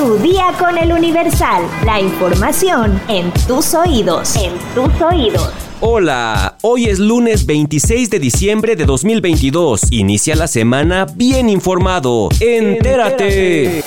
Tu día con el Universal. La información en tus oídos. En tus oídos. Hola, hoy es lunes 26 de diciembre de 2022. Inicia la semana bien informado. Entérate.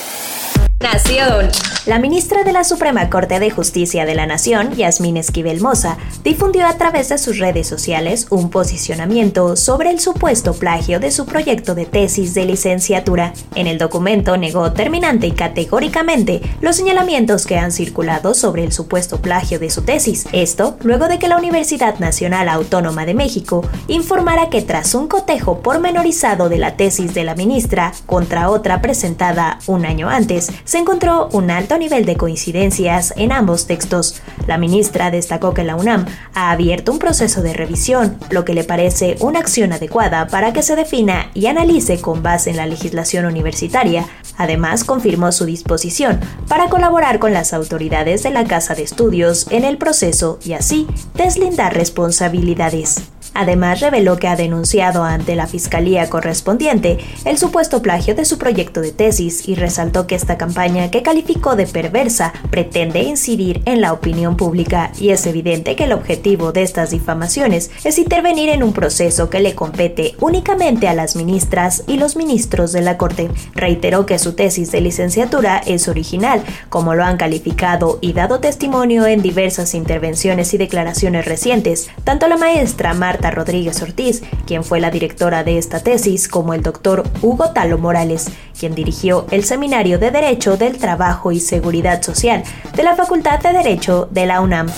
Nación. La ministra de la Suprema Corte de Justicia de la Nación, Yasmín Esquivel Moza, difundió a través de sus redes sociales un posicionamiento sobre el supuesto plagio de su proyecto de tesis de licenciatura. En el documento negó terminante y categóricamente los señalamientos que han circulado sobre el supuesto plagio de su tesis. Esto luego de que la Universidad Nacional Autónoma de México informara que tras un cotejo pormenorizado de la tesis de la ministra contra otra presentada un año antes, se encontró un alto nivel de coincidencias en ambos textos. La ministra destacó que la UNAM ha abierto un proceso de revisión, lo que le parece una acción adecuada para que se defina y analice con base en la legislación universitaria. Además, confirmó su disposición para colaborar con las autoridades de la Casa de Estudios en el proceso y así deslindar responsabilidades. Además, reveló que ha denunciado ante la fiscalía correspondiente el supuesto plagio de su proyecto de tesis y resaltó que esta campaña, que calificó de perversa, pretende incidir en la opinión pública y es evidente que el objetivo de estas difamaciones es intervenir en un proceso que le compete únicamente a las ministras y los ministros de la Corte. Reiteró que su tesis de licenciatura es original, como lo han calificado y dado testimonio en diversas intervenciones y declaraciones recientes. Tanto la maestra Marta Rodríguez Ortiz, quien fue la directora de esta tesis, como el doctor Hugo Talo Morales, quien dirigió el Seminario de Derecho del Trabajo y Seguridad Social de la Facultad de Derecho de la UNAM.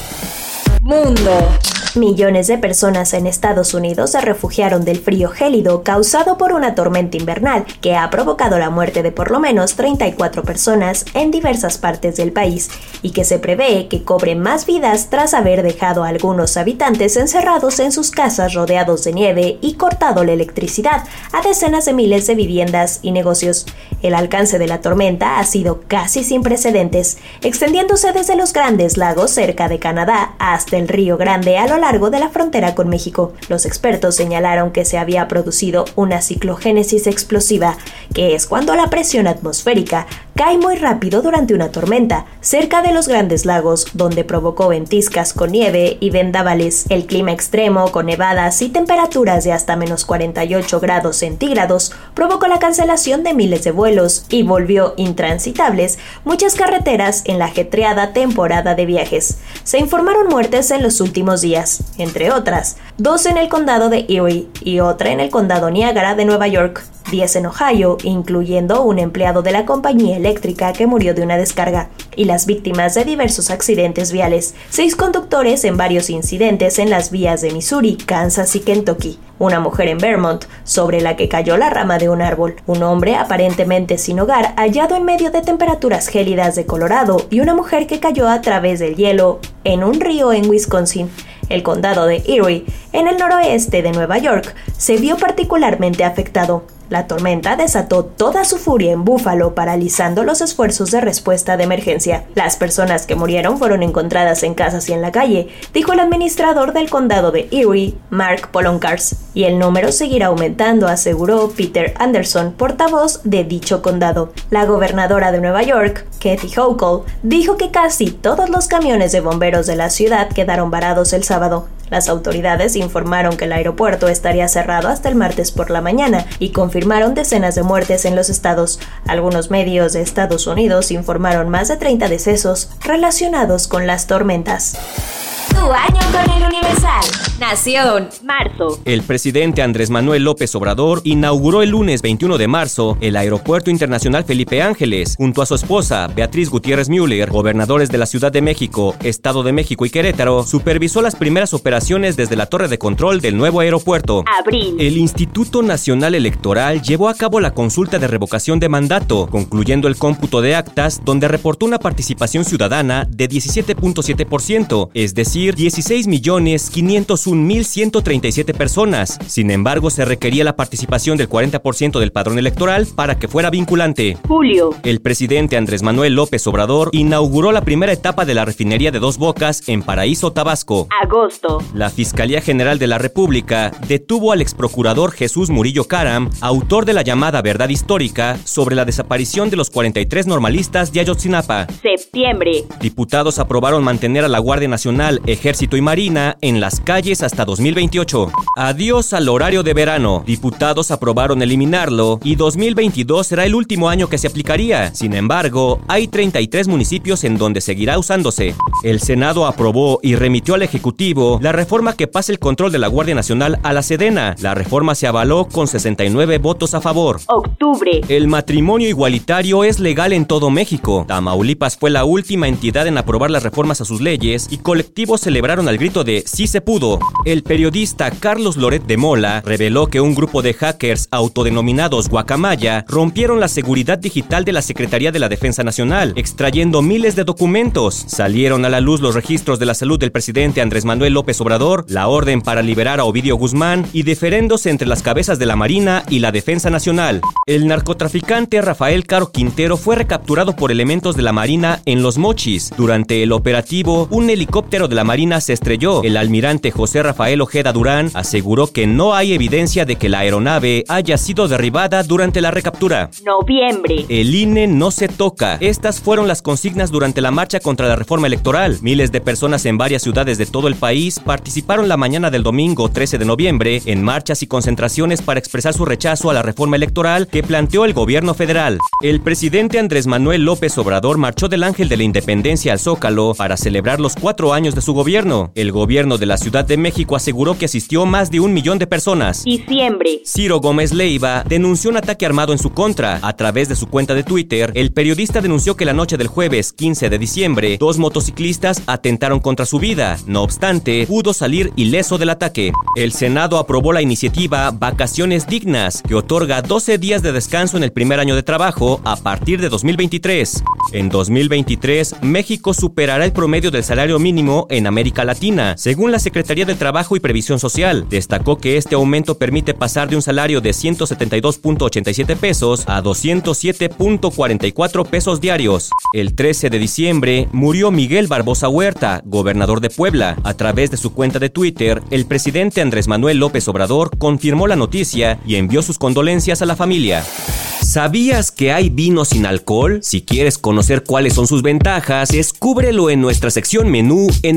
Mundo. Millones de personas en Estados Unidos se refugiaron del frío gélido causado por una tormenta invernal que ha provocado la muerte de por lo menos 34 personas en diversas partes del país y que se prevé que cobre más vidas tras haber dejado a algunos habitantes encerrados en sus casas rodeados de nieve y cortado la electricidad a decenas de miles de viviendas y negocios. El alcance de la tormenta ha sido casi sin precedentes, extendiéndose desde los grandes lagos cerca de Canadá hasta el Río Grande a lo largo de la frontera con México. Los expertos señalaron que se había producido una ciclogénesis explosiva, que es cuando la presión atmosférica cae muy rápido durante una tormenta, cerca de los grandes lagos, donde provocó ventiscas con nieve y vendavales. El clima extremo, con nevadas y temperaturas de hasta menos 48 grados centígrados, provocó la cancelación de miles de vuelos y volvió intransitables muchas carreteras en la ajetreada temporada de viajes. Se informaron muertes en los últimos días, entre otras, dos en el condado de Erie y otra en el condado Niagara de Nueva York, 10 en Ohio, incluyendo un empleado de la compañía eléctrica que murió de una descarga, y las víctimas de diversos accidentes viales, seis conductores en varios incidentes en las vías de Missouri, Kansas y Kentucky, una mujer en Vermont, sobre la que cayó la rama de un árbol, un hombre aparentemente sin hogar hallado en medio de temperaturas gélidas de Colorado y una mujer que cayó a través del hielo en un río en Wisconsin. El condado de Erie, en el noroeste de Nueva York, se vio particularmente afectado. La tormenta desató toda su furia en Búfalo, paralizando los esfuerzos de respuesta de emergencia. Las personas que murieron fueron encontradas en casas y en la calle, dijo el administrador del condado de Erie, Mark Polonkars, y el número seguirá aumentando, aseguró Peter Anderson, portavoz de dicho condado. La gobernadora de Nueva York, Kathy Hochul, dijo que casi todos los camiones de bomberos de la ciudad quedaron varados el sábado. Las autoridades informaron que el aeropuerto estaría cerrado hasta el martes por la mañana y confirmaron decenas de muertes en los estados. Algunos medios de Estados Unidos informaron más de 30 decesos relacionados con las tormentas. Tu año con el Universal. Nación, marzo. El presidente Andrés Manuel López Obrador inauguró el lunes 21 de marzo el Aeropuerto Internacional Felipe Ángeles junto a su esposa Beatriz Gutiérrez Müller, gobernadores de la Ciudad de México, Estado de México y Querétaro, supervisó las primeras operaciones desde la torre de control del nuevo aeropuerto. Abril. El Instituto Nacional Electoral llevó a cabo la consulta de revocación de mandato, concluyendo el cómputo de actas donde reportó una participación ciudadana de 17.7%, es decir, elegir 16.501.137 personas. Sin embargo, se requería la participación del 40% del padrón electoral para que fuera vinculante. Julio. El presidente Andrés Manuel López Obrador inauguró la primera etapa de la refinería de Dos Bocas en Paraíso, Tabasco. Agosto. La Fiscalía General de la República detuvo al exprocurador Jesús Murillo Caram, autor de la llamada verdad histórica sobre la desaparición de los 43 normalistas de Ayotzinapa. Septiembre. Diputados aprobaron mantener a la Guardia Nacional, Ejército y Marina en las calles hasta 2028. Adiós al horario de verano. Diputados aprobaron eliminarlo y 2022 será el último año que se aplicaría. Sin embargo, hay 33 municipios en donde seguirá usándose. El Senado aprobó y remitió al Ejecutivo la reforma que pasa el control de la Guardia Nacional a la Sedena. La reforma se avaló con 69 votos a favor. Octubre. El matrimonio igualitario es legal en todo México. Tamaulipas fue la última entidad en aprobar las reformas a sus leyes y colectivos celebraron al grito de sí se pudo. El periodista Carlos Loret de Mola reveló que un grupo de hackers autodenominados Guacamaya rompieron la seguridad digital de la Secretaría de la Defensa Nacional, extrayendo miles de documentos. Salieron a la luz los registros de la salud del presidente Andrés Manuel López Obrador, la orden para liberar a Ovidio Guzmán y diferéndose entre las cabezas de la Marina y la Defensa Nacional. El narcotraficante Rafael Caro Quintero fue recapturado por elementos de la Marina en Los Mochis. Durante el operativo, un helicóptero de la Marina se estrelló. El almirante José Rafael Ojeda Durán aseguró que no hay evidencia de que la aeronave haya sido derribada durante la recaptura. Noviembre. El INE no se toca. Estas fueron las consignas durante la marcha contra la reforma electoral. Miles de personas en varias ciudades de todo el país participaron la mañana del domingo 13 de noviembre en marchas y concentraciones para expresar su rechazo a la reforma electoral que planteó el gobierno federal. El presidente Andrés Manuel López Obrador marchó del Ángel de la Independencia al Zócalo para celebrar los cuatro años de su gobierno. El gobierno de la Ciudad de México aseguró que asistió más de un millón de personas. Diciembre. Ciro Gómez Leiva denunció un ataque armado en su contra. A través de su cuenta de Twitter, el periodista denunció que la noche del jueves 15 de diciembre, dos motociclistas atentaron contra su vida. No obstante, pudo salir ileso del ataque. El Senado aprobó la iniciativa Vacaciones Dignas, que otorga 12 días de descanso en el primer año de trabajo a partir de 2023. En 2023, México superará el promedio del salario mínimo en América Latina, según la Secretaría de Trabajo y Previsión Social. Destacó que este aumento permite pasar de un salario de 172.87 pesos a 207.44 pesos diarios. El 13 de diciembre murió Miguel Barbosa Huerta, gobernador de Puebla. A través de su cuenta de Twitter, el presidente Andrés Manuel López Obrador confirmó la noticia y envió sus condolencias a la familia. ¿Sabías que hay vino sin alcohol? Si quieres conocer cuáles son sus ventajas, descúbrelo en nuestra sección menú en